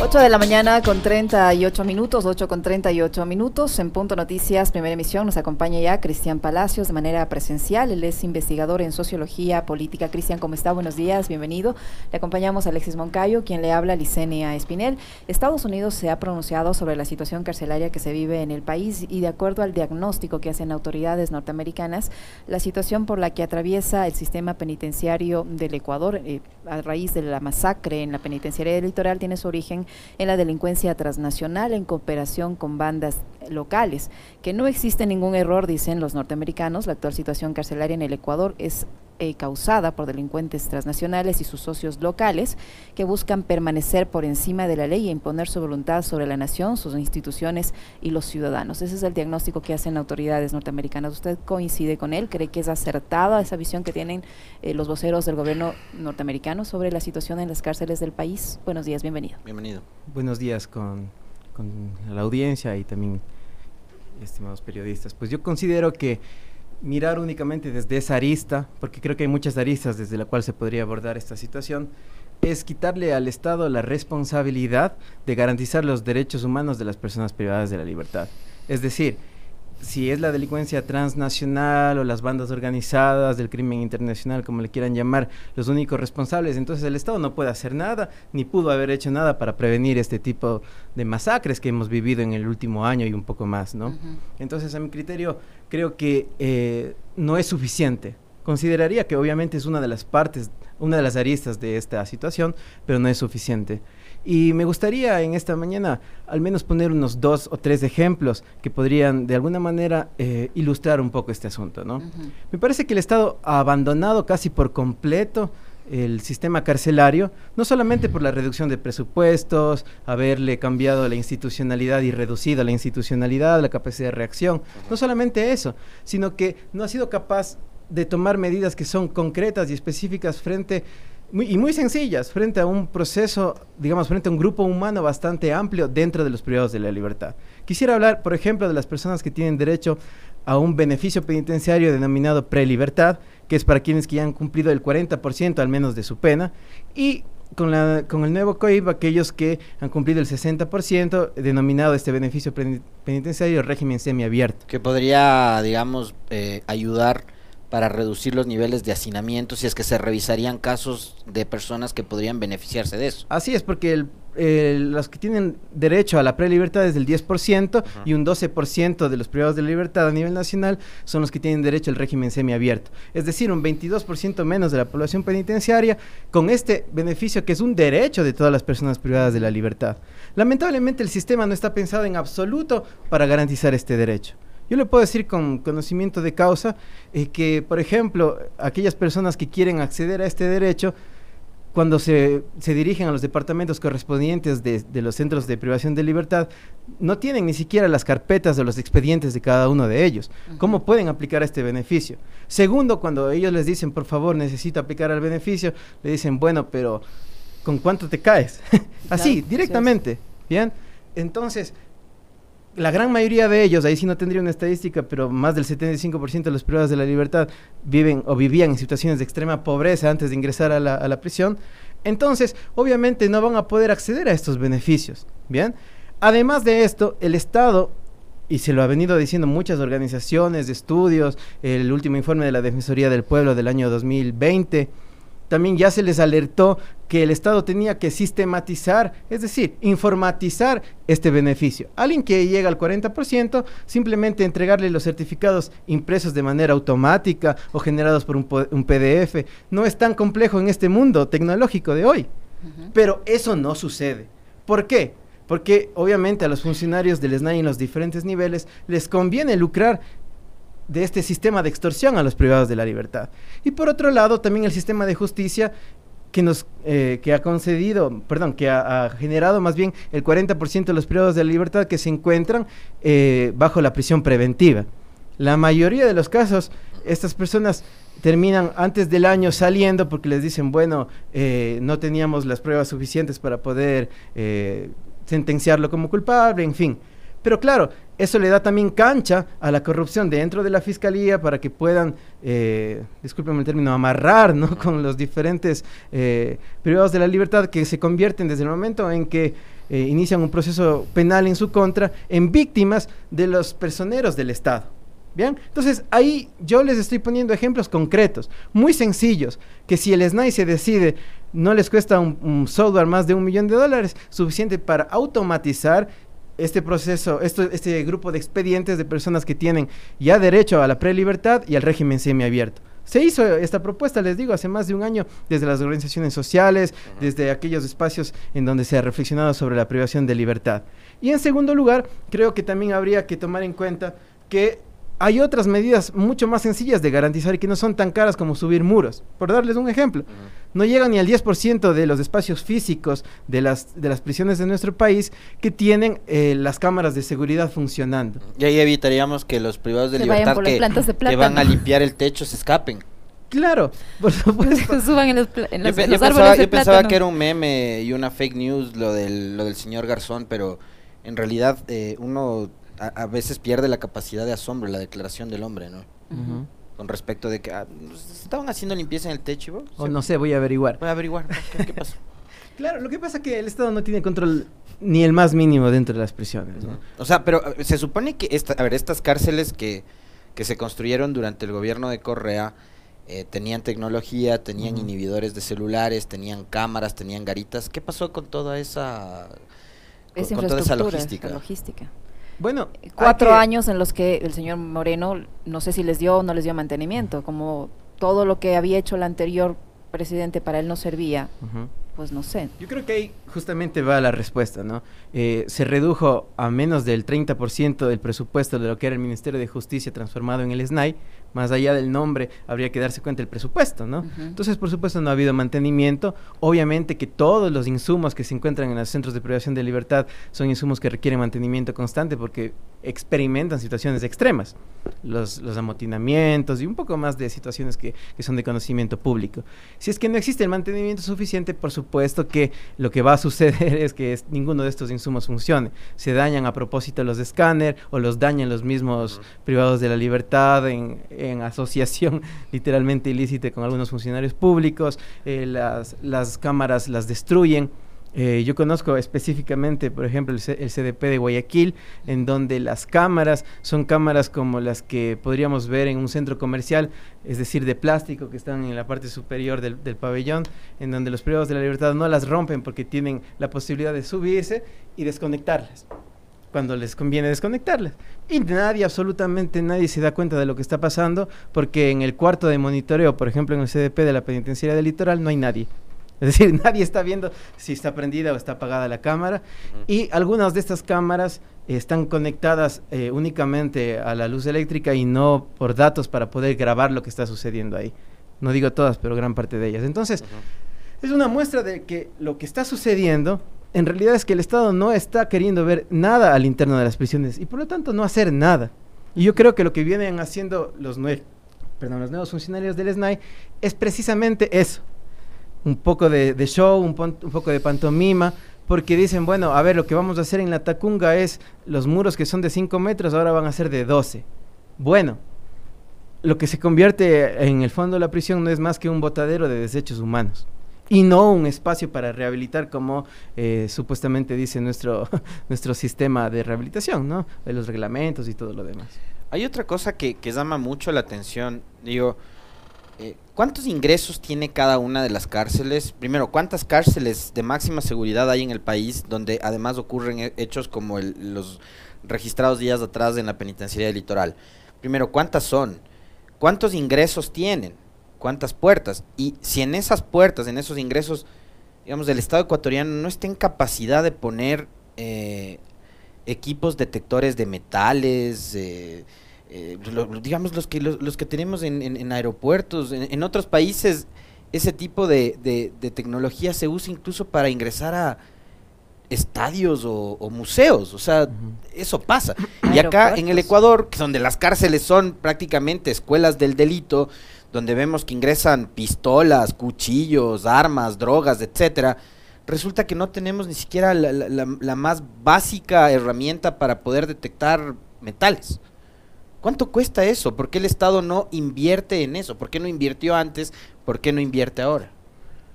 8 de la mañana con 38 minutos, 8 con 38 minutos. En Punto Noticias, primera emisión, nos acompaña ya Cristian Palacios de manera presencial. Él es investigador en sociología política. Cristian, ¿cómo está? Buenos días, bienvenido. Le acompañamos a Alexis Moncayo, quien le habla, Licenia Espinel. Estados Unidos se ha pronunciado sobre la situación carcelaria que se vive en el país y de acuerdo al diagnóstico que hacen autoridades norteamericanas, la situación por la que atraviesa el sistema penitenciario del Ecuador eh, a raíz de la masacre en la penitenciaria del litoral tiene su origen en la delincuencia transnacional en cooperación con bandas locales. Que no existe ningún error, dicen los norteamericanos, la actual situación carcelaria en el Ecuador es eh, causada por delincuentes transnacionales y sus socios locales que buscan permanecer por encima de la ley e imponer su voluntad sobre la nación, sus instituciones y los ciudadanos. Ese es el diagnóstico que hacen autoridades norteamericanas. ¿Usted coincide con él? ¿Cree que es acertada esa visión que tienen eh, los voceros del gobierno norteamericano sobre la situación en las cárceles del país? Buenos días, bienvenido. Bienvenido. Buenos días con, con la audiencia y también estimados periodistas. Pues yo considero que mirar únicamente desde esa arista, porque creo que hay muchas aristas desde la cual se podría abordar esta situación, es quitarle al Estado la responsabilidad de garantizar los derechos humanos de las personas privadas de la libertad. Es decir, si es la delincuencia transnacional o las bandas organizadas del crimen internacional, como le quieran llamar, los únicos responsables, entonces el Estado no puede hacer nada, ni pudo haber hecho nada para prevenir este tipo de masacres que hemos vivido en el último año y un poco más, ¿no? Entonces, a mi criterio, creo que eh, no es suficiente. Consideraría que obviamente es una de las partes, una de las aristas de esta situación, pero no es suficiente. Y me gustaría en esta mañana al menos poner unos dos o tres ejemplos que podrían de alguna manera eh, ilustrar un poco este asunto. ¿no? Me parece que el Estado ha abandonado casi por completo el sistema carcelario, no solamente por la reducción de presupuestos, haberle cambiado la institucionalidad y reducido la institucionalidad, la capacidad de reacción, no solamente eso, sino que no ha sido capaz de tomar medidas que son concretas y específicas frente y muy sencillas frente a un proceso, digamos, frente a un grupo humano bastante amplio dentro de los privados de la libertad. Quisiera hablar, por ejemplo, de las personas que tienen derecho a un beneficio penitenciario denominado prelibertad, que es para quienes que ya han cumplido el 40% al menos de su pena, y con, la, con el nuevo COIP, aquellos que han cumplido el 60%, denominado este beneficio penitenciario régimen semiabierto. Que podría, digamos, eh, ayudar para reducir los niveles de hacinamiento si es que se revisarían casos de personas que podrían beneficiarse de eso. Así es, porque los que tienen derecho a la prelibertad es del 10% y un 12% de los privados de libertad a nivel nacional son los que tienen derecho al régimen semiabierto. Es decir, un 22% menos de la población penitenciaria con este beneficio que es un derecho de todas las personas privadas de la libertad. Lamentablemente el sistema no está pensado en absoluto para garantizar este derecho. Yo le puedo decir con conocimiento de causa eh, que, por ejemplo, aquellas personas que quieren acceder a este derecho, cuando se, se dirigen a los departamentos correspondientes de, de, los centros de privación de libertad, no tienen ni siquiera las carpetas de los expedientes de cada uno de ellos. ¿Cómo pueden aplicar este beneficio? Segundo, cuando ellos les dicen, por favor, necesito aplicar al beneficio, le dicen, bueno, pero ¿con cuánto te caes? Así, directamente. ¿Bien? Entonces, la gran mayoría de ellos, ahí sí no tendría una estadística, pero más del 75% de los privados de la libertad viven o vivían en situaciones de extrema pobreza antes de ingresar a la, prisión. Entonces, obviamente no van a poder acceder a estos beneficios. Bien. Además de esto, el Estado y se lo ha venido diciendo muchas organizaciones estudios, el último informe de la Defensoría del Pueblo del año 2020, también ya se les alertó que el Estado tenía que sistematizar, es decir, informatizar este beneficio. Alguien que llega al 40%, simplemente entregarle los certificados impresos de manera automática o generados por un, un PDF, no es tan complejo en este mundo tecnológico de hoy. Uh -huh. Pero eso no sucede. ¿Por qué? Porque obviamente a los funcionarios del SNAI en los diferentes niveles les conviene lucrar de este sistema de extorsión a los privados de la libertad. Y por otro lado, también el sistema de justicia que nos eh, que ha concedido, perdón, que ha, generado más bien el 40% de los privados de la libertad que se encuentran eh, bajo la prisión preventiva. La mayoría de los casos, estas personas terminan antes del año saliendo porque les dicen, bueno, eh, no teníamos las pruebas suficientes para poder sentenciarlo como culpable, en fin. Pero claro, eso le da también cancha a la corrupción dentro de la fiscalía para que puedan, eh, discúlpenme el término, amarrar ¿no? con los diferentes eh, privados de la libertad que se convierten desde el momento en que eh, inician un proceso penal en su contra en víctimas de los personeros del Estado. Bien, entonces ahí yo les estoy poniendo ejemplos concretos, muy sencillos, que si el SNAI se decide, no les cuesta un, software más de un millón de dólares, suficiente para automatizar este proceso, este grupo de expedientes de personas que tienen ya derecho a la prelibertad y al régimen semiabierto. Se hizo esta propuesta, les digo, hace más de un año, desde las organizaciones sociales, desde aquellos espacios en donde se ha reflexionado sobre la privación de libertad. Y en segundo lugar, creo que también habría que tomar en cuenta que hay otras medidas mucho más sencillas de garantizar y que no son tan caras como subir muros. Por darles un ejemplo, no llegan ni al 10% de los espacios físicos de las, de las prisiones de nuestro país que tienen eh, las cámaras de seguridad funcionando. Y ahí evitaríamos que los privados de libertad que, van a limpiar el techo se escapen. Claro, por supuesto. Suban en los, en los, yo, pensaba, yo pensaba, que era un meme y una fake news lo del, lo del señor Garzón, pero en realidad eh, uno a, veces pierde la capacidad de asombro, la declaración del hombre, ¿no? Con respecto de que ah, estaban haciendo limpieza en el techo. O no sé, voy a averiguar. Voy a averiguar, ¿qué, pasa? claro, lo que pasa es que el Estado no tiene control ni el más mínimo dentro de las prisiones, ¿no? O sea, pero eh, se supone que esta, a ver, estas cárceles que, que se construyeron durante el gobierno de Correa eh, tenían tecnología, tenían inhibidores de celulares, tenían cámaras, tenían garitas. ¿Qué pasó con toda esa, con, toda esa logística? logística. Bueno, cuatro años en los que el señor Moreno, no sé si les dio o no les dio mantenimiento, como todo lo que había hecho el anterior presidente para él no servía, pues no sé. Yo creo que ahí justamente va la respuesta, ¿no? Eh, se redujo a menos del 30% del presupuesto de lo que era el Ministerio de Justicia transformado en el SNAI, más allá del nombre, habría que darse cuenta del presupuesto, ¿no? Entonces, por supuesto, no ha habido mantenimiento. Obviamente que todos los insumos que se encuentran en los centros de privación de libertad son insumos que requieren mantenimiento constante porque experimentan situaciones extremas, los, los amotinamientos y un poco más de situaciones que, que son de conocimiento público. Si es que no existe el mantenimiento suficiente, por supuesto que lo que va a suceder es que ninguno de estos insumos funcione. Se dañan a propósito los de escáner o los dañan los mismos privados de la libertad en en asociación literalmente ilícita con algunos funcionarios públicos, eh, las, las cámaras las destruyen. Eh, yo conozco específicamente, por ejemplo, el, CDP de Guayaquil, en donde las cámaras son cámaras como las que podríamos ver en un centro comercial, es decir, de plástico, que están en la parte superior del, del pabellón, en donde los privados de la libertad no las rompen porque tienen la posibilidad de subirse y desconectarlas cuando les conviene desconectarlas. Y nadie, absolutamente nadie se da cuenta de lo que está pasando porque en el cuarto de monitoreo, por ejemplo en el CDP de la Penitenciaria del Litoral, no hay nadie. Es decir, nadie está viendo si está prendida o está apagada la cámara. Y algunas de estas cámaras están conectadas eh, únicamente a la luz eléctrica y no por datos para poder grabar lo que está sucediendo ahí. No digo todas, pero gran parte de ellas. Entonces, es una muestra de que lo que está sucediendo en realidad es que el Estado no está queriendo ver nada al interno de las prisiones y por lo tanto no hacer nada. Y yo creo que lo que vienen haciendo los, perdón, los nuevos funcionarios del SNAI es precisamente eso. Un poco de, show, un, un, poco de pantomima, porque dicen, bueno, a ver, lo que vamos a hacer en la Tacunga es los muros que son de 5 metros, ahora van a ser de 12. Bueno, lo que se convierte en el fondo de la prisión no es más que un botadero de desechos humanos y no un espacio para rehabilitar como eh, supuestamente dice nuestro, nuestro sistema de rehabilitación, ¿no? De los reglamentos y todo lo demás. Hay otra cosa que, que llama mucho la atención, digo, eh, ¿cuántos ingresos tiene cada una de las cárceles? Primero, ¿cuántas cárceles de máxima seguridad hay en el país donde además ocurren hechos como los registrados días atrás en la penitenciaría del litoral? Primero, ¿cuántas son? ¿Cuántos ingresos tienen? cuántas puertas. Y si en esas puertas, en esos ingresos, digamos, del Estado ecuatoriano no está en capacidad de poner eh, equipos detectores de metales, eh, eh, digamos, los que, los, que tenemos en, aeropuertos, en, otros países, ese tipo de, tecnología se usa incluso para ingresar a estadios o, museos, o sea, eso pasa. Y acá en el Ecuador, que donde las cárceles son prácticamente escuelas del delito, donde vemos que ingresan pistolas, cuchillos, armas, drogas, etcétera, resulta que no tenemos ni siquiera la, más básica herramienta para poder detectar metales. ¿Cuánto cuesta eso? ¿Por qué el Estado no invierte en eso? ¿Por qué no invirtió antes? ¿Por qué no invierte ahora?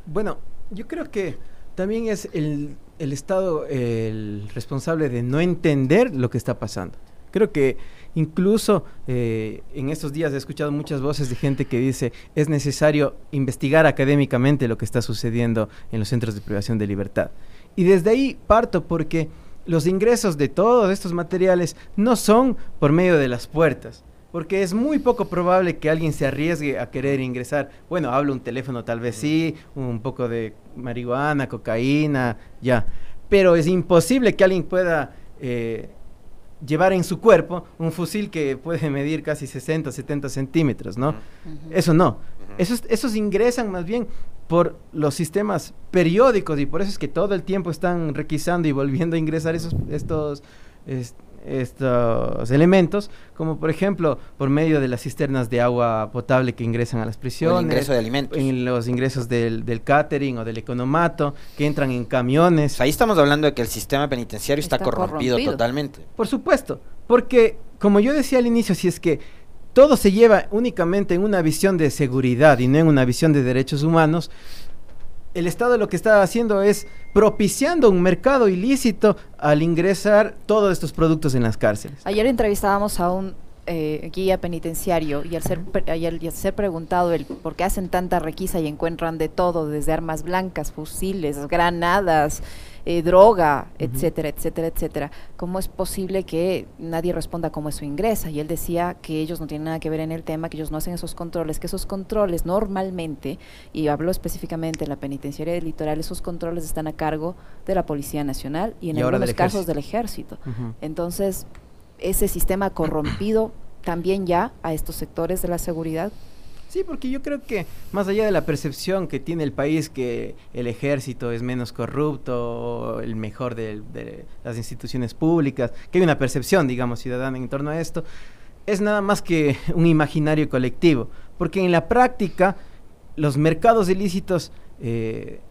Bueno, yo creo que también es el el Estado el responsable de no entender lo que está pasando. Creo que incluso eh, en estos días he escuchado muchas voces de gente que dice es necesario investigar académicamente lo que está sucediendo en los centros de privación de libertad. Y desde ahí parto porque los ingresos de todos estos materiales no son por medio de las puertas, porque es muy poco probable que alguien se arriesgue a querer ingresar. Bueno, hablo un teléfono tal vez sí, un poco de marihuana, cocaína, ya. Pero es imposible que alguien pueda eh, llevar en su cuerpo un fusil que puede medir casi 60, 70 centímetros, ¿no? Eso no. esos, esos ingresan más bien por los sistemas periódicos y por eso es que todo el tiempo están requisando y volviendo a ingresar esos, estos, estos elementos, como por ejemplo por medio de las cisternas de agua potable que ingresan a las prisiones, el ingreso de alimentos, en los ingresos del, del catering o del economato, que entran en camiones. ahí estamos hablando de que el sistema penitenciario está, corrompido, corrompido totalmente. Por supuesto, porque como yo decía al inicio, si es que todo se lleva únicamente en una visión de seguridad y no en una visión de derechos humanos, el Estado lo que está haciendo es propiciando un mercado ilícito al ingresar todos estos productos en las cárceles. Ayer entrevistábamos a un eh, guía penitenciario y al ser, y al ser preguntado el por qué hacen tanta requisa y encuentran de todo, desde armas blancas, fusiles, granadas, eh, droga, etcétera, etcétera, etcétera. ¿Cómo es posible que nadie responda cómo eso ingresa? Y él decía que ellos no tienen nada que ver en el tema, que ellos no hacen esos controles, que esos controles normalmente, y habló específicamente en la penitenciaria del litoral, esos controles están a cargo de la Policía Nacional y en algunos casos del ejército. Entonces, ese sistema corrompido también ya a estos sectores de la seguridad Sí, porque yo creo que más allá de la percepción que tiene el país que el ejército es menos corrupto, el mejor de, las instituciones públicas, que hay una percepción, digamos, ciudadana en torno a esto, es nada más que un imaginario colectivo, porque en la práctica los mercados ilícitos eh,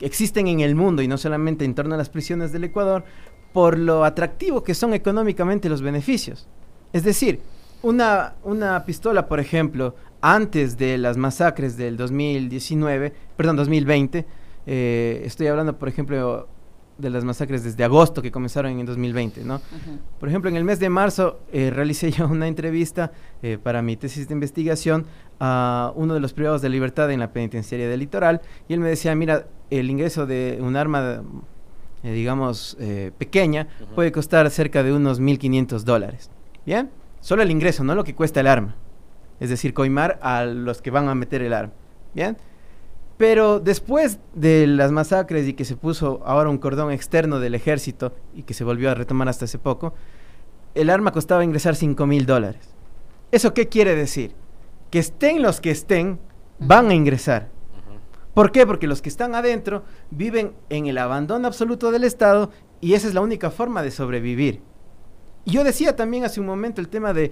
existen en el mundo y no solamente en torno a las prisiones del Ecuador, por lo atractivo que son económicamente los beneficios. Es decir, una, una pistola, por ejemplo, antes de las masacres del 2019, perdón, 2020, eh, estoy hablando, por ejemplo, de las masacres desde agosto que comenzaron en 2020, ¿no? Por ejemplo, en el mes de marzo eh, realicé yo una entrevista eh, para mi tesis de investigación a uno de los privados de libertad en la penitenciaria del litoral y él me decía, mira, el ingreso de un arma, digamos, pequeña puede costar cerca de unos 1.500 dólares, ¿bien? Solo el ingreso, no lo que cuesta el arma es decir, coimar a los que van a meter el arma. ¿Bien? Pero después de las masacres y que se puso ahora un cordón externo del ejército y que se volvió a retomar hasta hace poco, el arma costaba ingresar 5 mil dólares. ¿Eso qué quiere decir? Que estén los que estén, van a ingresar. ¿Por qué? Porque los que están adentro viven en el abandono absoluto del Estado y esa es la única forma de sobrevivir. Yo decía también hace un momento el tema de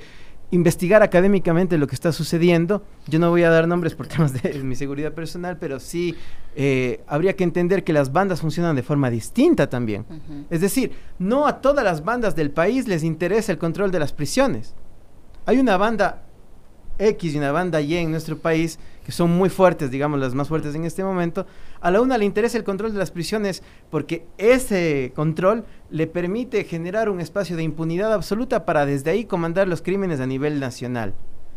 investigar académicamente lo que está sucediendo. Yo no voy a dar nombres por temas de mi seguridad personal, pero sí eh, habría que entender que las bandas funcionan de forma distinta también. Es decir, no a todas las bandas del país les interesa el control de las prisiones. Hay una banda X y una banda Y en nuestro país, que son muy fuertes, digamos las más fuertes en este momento, a la una le interesa el control de las prisiones porque ese control le permite generar un espacio de impunidad absoluta para desde ahí comandar los crímenes a nivel nacional,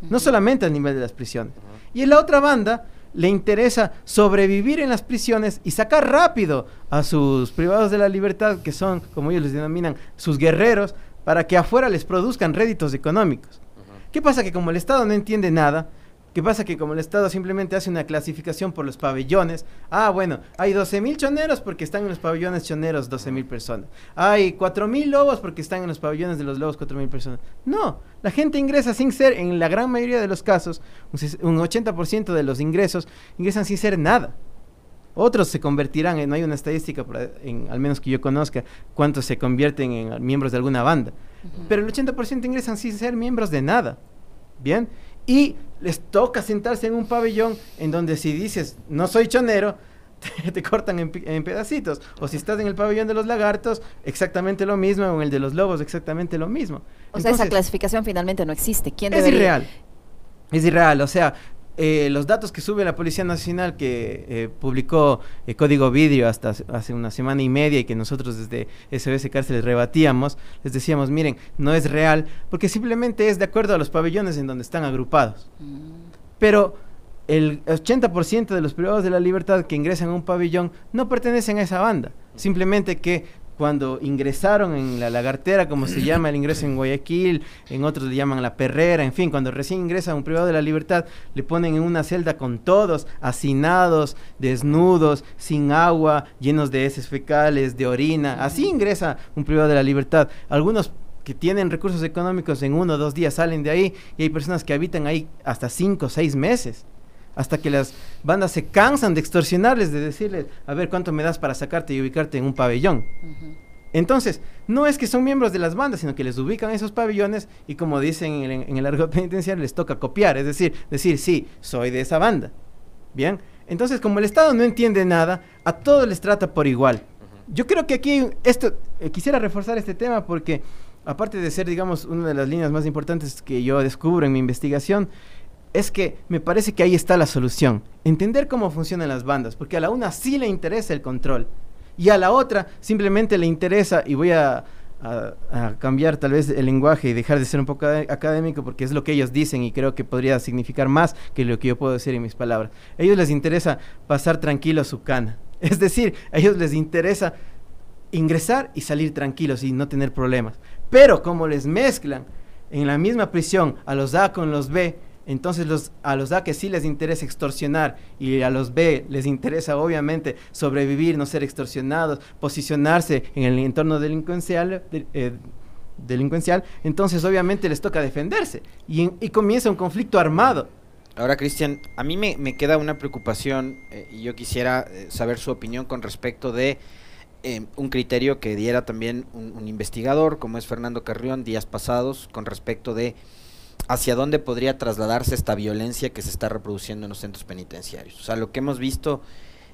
no solamente a nivel de las prisiones. Y en la otra banda le interesa sobrevivir en las prisiones y sacar rápido a sus privados de la libertad, que son, como ellos les denominan, sus guerreros, para que afuera les produzcan réditos económicos. ¿Qué pasa? Que como el Estado no entiende nada, ¿Qué pasa? Que como el Estado simplemente hace una clasificación por los pabellones, ah, bueno, hay 12 mil choneros porque están en los pabellones choneros 12 mil personas. Hay 4 mil lobos porque están en los pabellones de los lobos 4 mil personas. No, la gente ingresa sin ser, en la gran mayoría de los casos, un 80% de los ingresos ingresan sin ser nada. Otros se convertirán, en, no hay una estadística, en, al menos que yo conozca, cuántos se convierten en miembros de alguna banda. Pero el 80% ingresan sin ser miembros de nada. Bien, y les toca sentarse en un pabellón en donde si dices no soy chonero, te, cortan en, pedacitos. O si estás en el pabellón de los lagartos, exactamente lo mismo, o en el de los lobos, exactamente lo mismo. O sea, esa clasificación finalmente no existe. ¿Quién es irreal. Es irreal, o sea, eh, los datos que sube la Policía Nacional, que eh, publicó eh, Código Vidrio hasta hace una semana y media y que nosotros desde SOS Cárceles rebatíamos, les decíamos, miren, no es real, porque simplemente es de acuerdo a los pabellones en donde están agrupados. Mm. Pero el 80% de los privados de la libertad que ingresan a un pabellón no pertenecen a esa banda, simplemente que cuando ingresaron en la lagartera, como se llama el ingreso en Guayaquil, en otros le llaman la perrera, en fin, cuando recién ingresa un privado de la libertad, le ponen en una celda con todos, hacinados, desnudos, sin agua, llenos de heces fecales, de orina, así ingresa un privado de la libertad. Algunos que tienen recursos económicos en uno o dos días salen de ahí y hay personas que habitan ahí hasta cinco o seis meses hasta que las bandas se cansan de extorsionarles, de decirles, a ver cuánto me das para sacarte y ubicarte en un pabellón. Entonces, no es que son miembros de las bandas, sino que les ubican esos pabellones y como dicen en el, en el argot penitenciario, les toca copiar, es decir, decir, sí, soy de esa banda. Bien, entonces como el Estado no entiende nada, a todos les trata por igual. Yo creo que aquí, esto, eh, quisiera reforzar este tema porque, aparte de ser, digamos, una de las líneas más importantes que yo descubro en mi investigación, es que me parece que ahí está la solución. Entender cómo funcionan las bandas, porque a la una sí le interesa el control y a la otra simplemente le interesa, y voy a, cambiar tal vez el lenguaje y dejar de ser un poco académico porque es lo que ellos dicen y creo que podría significar más que lo que yo puedo decir en mis palabras. A ellos les interesa pasar tranquilo su cana. Es decir, a ellos les interesa ingresar y salir tranquilos y no tener problemas. Pero como les mezclan en la misma prisión a los A con los B, entonces a los A que sí les interesa extorsionar y a los B les interesa obviamente sobrevivir, no ser extorsionados, posicionarse en el entorno delincuencial, eh, delincuencial entonces obviamente les toca defenderse y, comienza un conflicto armado. Ahora, Cristian, a mí me, queda una preocupación eh, y yo quisiera eh, saber su opinión con respecto de un criterio que diera también un, un investigador como es Fernando Carrión días pasados con respecto de hacia dónde podría trasladarse esta violencia que se está reproduciendo en los centros penitenciarios. O sea, lo que hemos visto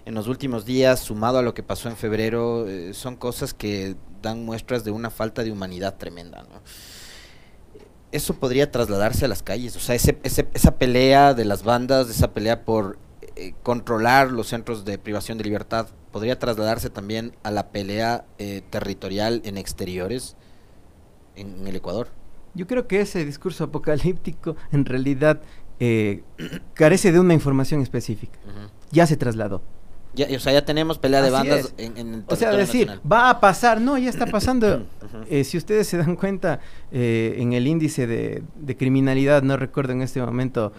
en los últimos días, sumado a lo que pasó en febrero, eh, son cosas que dan muestras de una falta de humanidad tremenda. Eso podría trasladarse a las calles, o sea, ese, esa pelea de las bandas, esa pelea por eh, controlar los centros de privación de libertad, podría trasladarse también a la pelea eh, territorial en exteriores en el Ecuador. Yo creo que ese discurso apocalíptico en realidad eh, carece de una información específica. Ya se trasladó. Ya, o sea, ya tenemos pelea de bandas en, el O sea, decir, va a pasar, no, ya está pasando. Eh, si ustedes se dan cuenta, eh, en el índice de, criminalidad, no recuerdo en este momento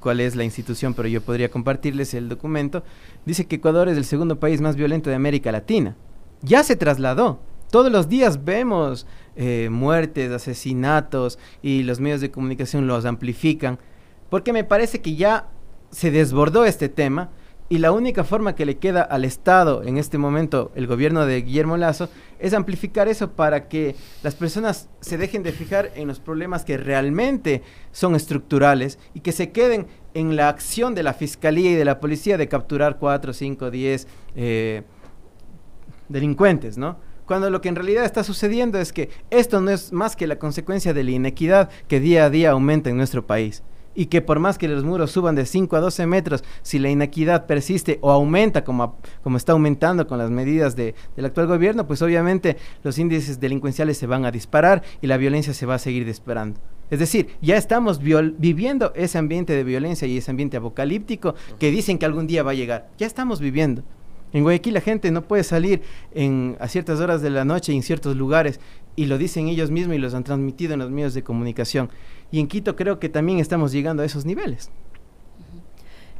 cuál es la institución, pero yo podría compartirles el documento, dice que Ecuador es el segundo país más violento de América Latina. Ya se trasladó. Todos los días vemos eh, muertes, asesinatos y los medios de comunicación los amplifican, porque me parece que ya se desbordó este tema y la única forma que le queda al Estado en este momento, el gobierno de Guillermo Lazo, es amplificar eso para que las personas se dejen de fijar en los problemas que realmente son estructurales y que se queden en la acción de la fiscalía y de la policía de capturar cuatro, cinco, diez eh, delincuentes, ¿no? Cuando lo que en realidad está sucediendo es que esto no es más que la consecuencia de la inequidad que día a día aumenta en nuestro país. Y que por más que los muros suban de 5 a 12 metros, si la inequidad persiste o aumenta como, como está aumentando con las medidas del actual gobierno, pues obviamente los índices delincuenciales se van a disparar y la violencia se va a seguir disparando. Es decir, ya estamos viviendo ese ambiente de violencia y ese ambiente apocalíptico que dicen que algún día va a llegar. Ya estamos viviendo. En Guayaquil la gente no puede salir en, a ciertas horas de la noche en ciertos lugares y lo dicen ellos mismos y los han transmitido en los medios de comunicación. Y en Quito creo que también estamos llegando a esos niveles.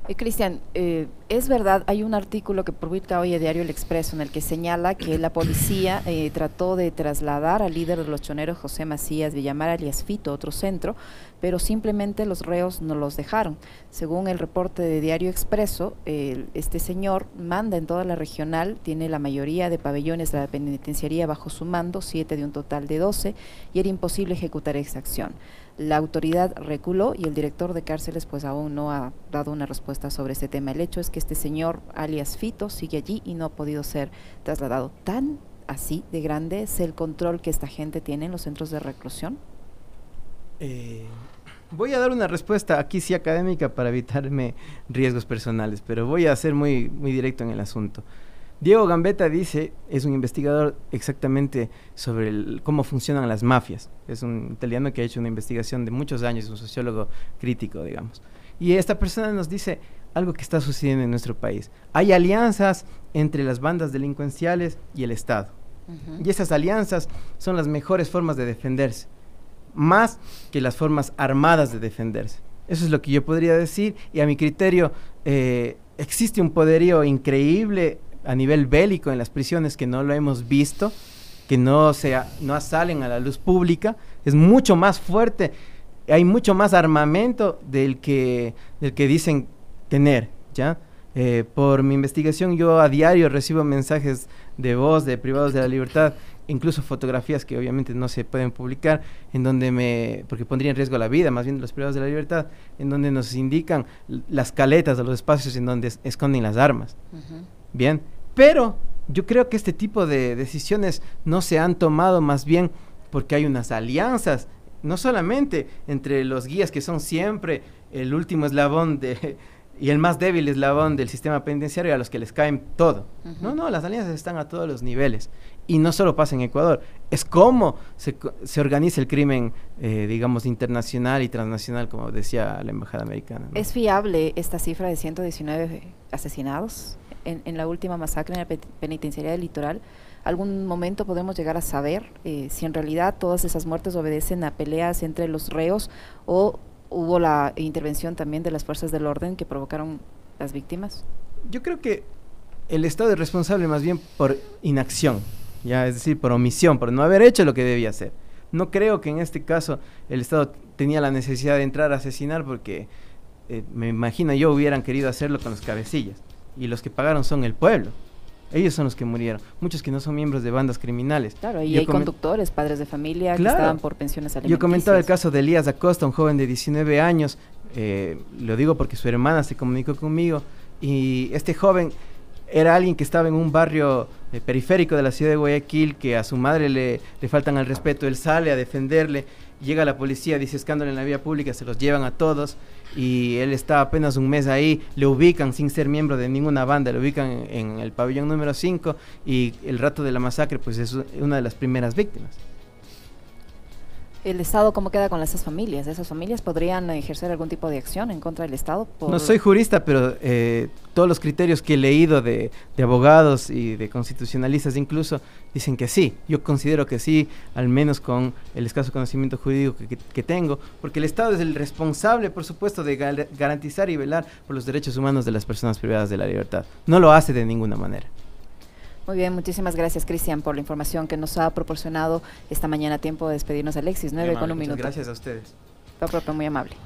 Eh, Cristian, eh, es verdad, hay un artículo que publica hoy el diario El Expreso en el que señala que la policía eh, trató de trasladar al líder de los choneros José Macías Villamar alias Fito a otro centro, pero simplemente los reos no los dejaron. Según el reporte de Diario Expreso, este señor manda en toda la regional, tiene la mayoría de pabellones de la penitenciaría bajo su mando, siete de un total de doce, y era imposible ejecutar esa acción. La autoridad reculó y el director de cárceles pues aún no ha dado una respuesta sobre este tema. El hecho es que este señor alias Fito sigue allí y no ha podido ser trasladado. ¿Tan así de grande es el control que esta gente tiene en los centros de reclusión? Eh, Voy a dar una respuesta aquí sí académica para evitarme riesgos personales, pero voy a ser muy, muy directo en el asunto. Diego Gambetta dice, es un investigador exactamente sobre cómo funcionan las mafias. Es un italiano que ha hecho una investigación de muchos años, un sociólogo crítico, digamos. Y esta persona nos dice algo que está sucediendo en nuestro país. Hay alianzas entre las bandas delincuenciales y el Estado. Y esas alianzas son las mejores formas de defenderse, más que las formas armadas de defenderse. Eso es lo que yo podría decir y a mi criterio eh, existe un poderío increíble a nivel bélico en las prisiones que no lo hemos visto, que no, sea, no salen a la luz pública, es mucho más fuerte, hay mucho más armamento del que, del que dicen tener, ¿ya? Eh, por mi investigación yo a diario recibo mensajes de voz de privados de la libertad, incluso fotografías que obviamente no se pueden publicar, en donde me, porque pondría en riesgo la vida, más bien los privados de la libertad, en donde nos indican las caletas los espacios en donde esconden las armas. Bien, pero yo creo que este tipo de decisiones no se han tomado más bien porque hay unas alianzas, no solamente entre los guías que son siempre el último eslabón de y el más débil eslabón del sistema penitenciario a los que les caen todo. No, no, las alianzas están a todos los niveles. Y no solo pasa en Ecuador, es cómo se, se organiza el crimen, eh, digamos, internacional y transnacional, como decía la Embajada Americana. ¿Es fiable esta cifra de 119 asesinados en, en la última masacre en la penitenciaria del litoral? ¿Algún momento podemos llegar a saber eh, si en realidad todas esas muertes obedecen a peleas entre los reos o hubo la intervención también de las fuerzas del orden que provocaron las víctimas? Yo creo que el Estado es responsable más bien por inacción, ya es decir, por omisión, por no haber hecho lo que debía hacer. No creo que en este caso el Estado tenía la necesidad de entrar a asesinar porque eh, me imagino yo hubieran querido hacerlo con los cabecillas y los que pagaron son el pueblo. Ellos son los que murieron. Muchos que no son miembros de bandas criminales. Claro, y hay conductores, padres de familia que estaban por pensiones alimenticias. Yo comentaba el caso de Elías Acosta, un joven de 19 años. Eh, lo digo porque su hermana se comunicó conmigo. Y este joven era alguien que estaba en un barrio eh, periférico de la ciudad de Guayaquil, que a su madre le, le faltan al respeto. Él sale a defenderle. Llega la policía, dice escándalo en la vía pública, se los llevan a todos y él está apenas un mes ahí, le ubican sin ser miembro de ninguna banda, le ubican en, el pabellón número 5 y el rato de la masacre pues es una de las primeras víctimas el Estado cómo queda con esas familias? ¿Esas familias podrían ejercer algún tipo de acción en contra del Estado? No soy jurista, pero eh, todos los criterios que he leído de, abogados y de constitucionalistas incluso dicen que sí. Yo considero que sí, al menos con el escaso conocimiento jurídico que, tengo, porque el Estado es el responsable, por supuesto, de garantizar y velar por los derechos humanos de las personas privadas de la libertad. No lo hace de ninguna manera. Muy bien, muchísimas gracias Cristian por la información que nos ha proporcionado esta mañana. Tiempo de despedirnos, Alexis. Nueve con un minuto. Gracias a ustedes. propio, muy amable.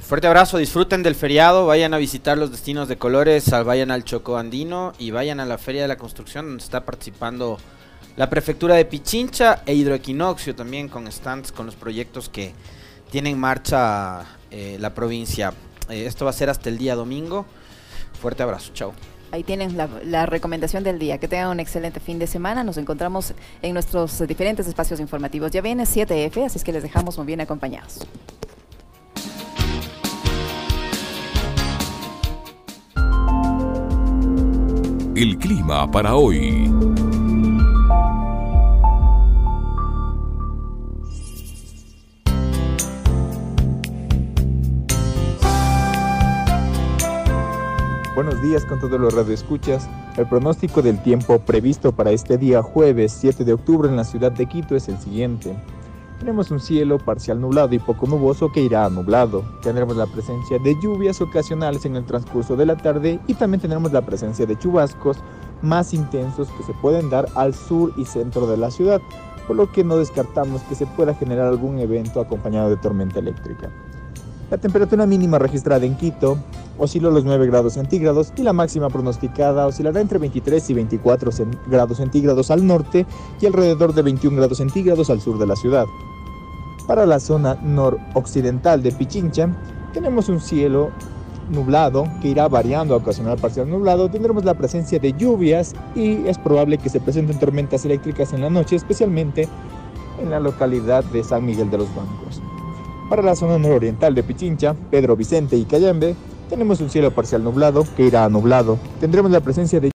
Fuerte abrazo, disfruten del feriado, vayan a visitar los destinos de colores, vayan al Choco Andino y vayan a la Feria de la Construcción donde está participando la Prefectura de Pichincha e Hidroequinoxio también con stands, con los proyectos que tiene en marcha eh, la provincia. Eh, esto va a ser hasta el día domingo. Fuerte abrazo, chao. Ahí tienen la, recomendación del día. Que tengan un excelente fin de semana. Nos encontramos en nuestros diferentes espacios informativos. Ya viene 7F, así que les dejamos muy bien acompañados. El clima para hoy. Buenos días con todos los radioescuchas. El pronóstico del tiempo previsto para este día jueves 7 de octubre en la ciudad de Quito es el siguiente. Tenemos un cielo parcial nublado y poco nuboso que irá a nublado. Tendremos la presencia de lluvias ocasionales en el transcurso de la tarde y también tendremos la presencia de chubascos más intensos que se pueden dar al sur y centro de la ciudad, por lo que no descartamos que se pueda generar algún evento acompañado de tormenta eléctrica. La temperatura mínima registrada en Quito osciló los 9 grados centígrados y la máxima pronosticada oscilará entre 23 y 24 grados centígrados al norte y alrededor de 21 grados centígrados al sur de la ciudad. Para la zona noroccidental de Pichincha tenemos un cielo nublado que irá variando a ocasional parcial nublado. Tendremos la presencia de lluvias y es probable que se presenten tormentas eléctricas en la noche, especialmente en la localidad de San Miguel de los Bancos. Para la zona nororiental de Pichincha, Pedro Vicente y Cayambe, tenemos un cielo parcial nublado que irá nublado. Tendremos la presencia de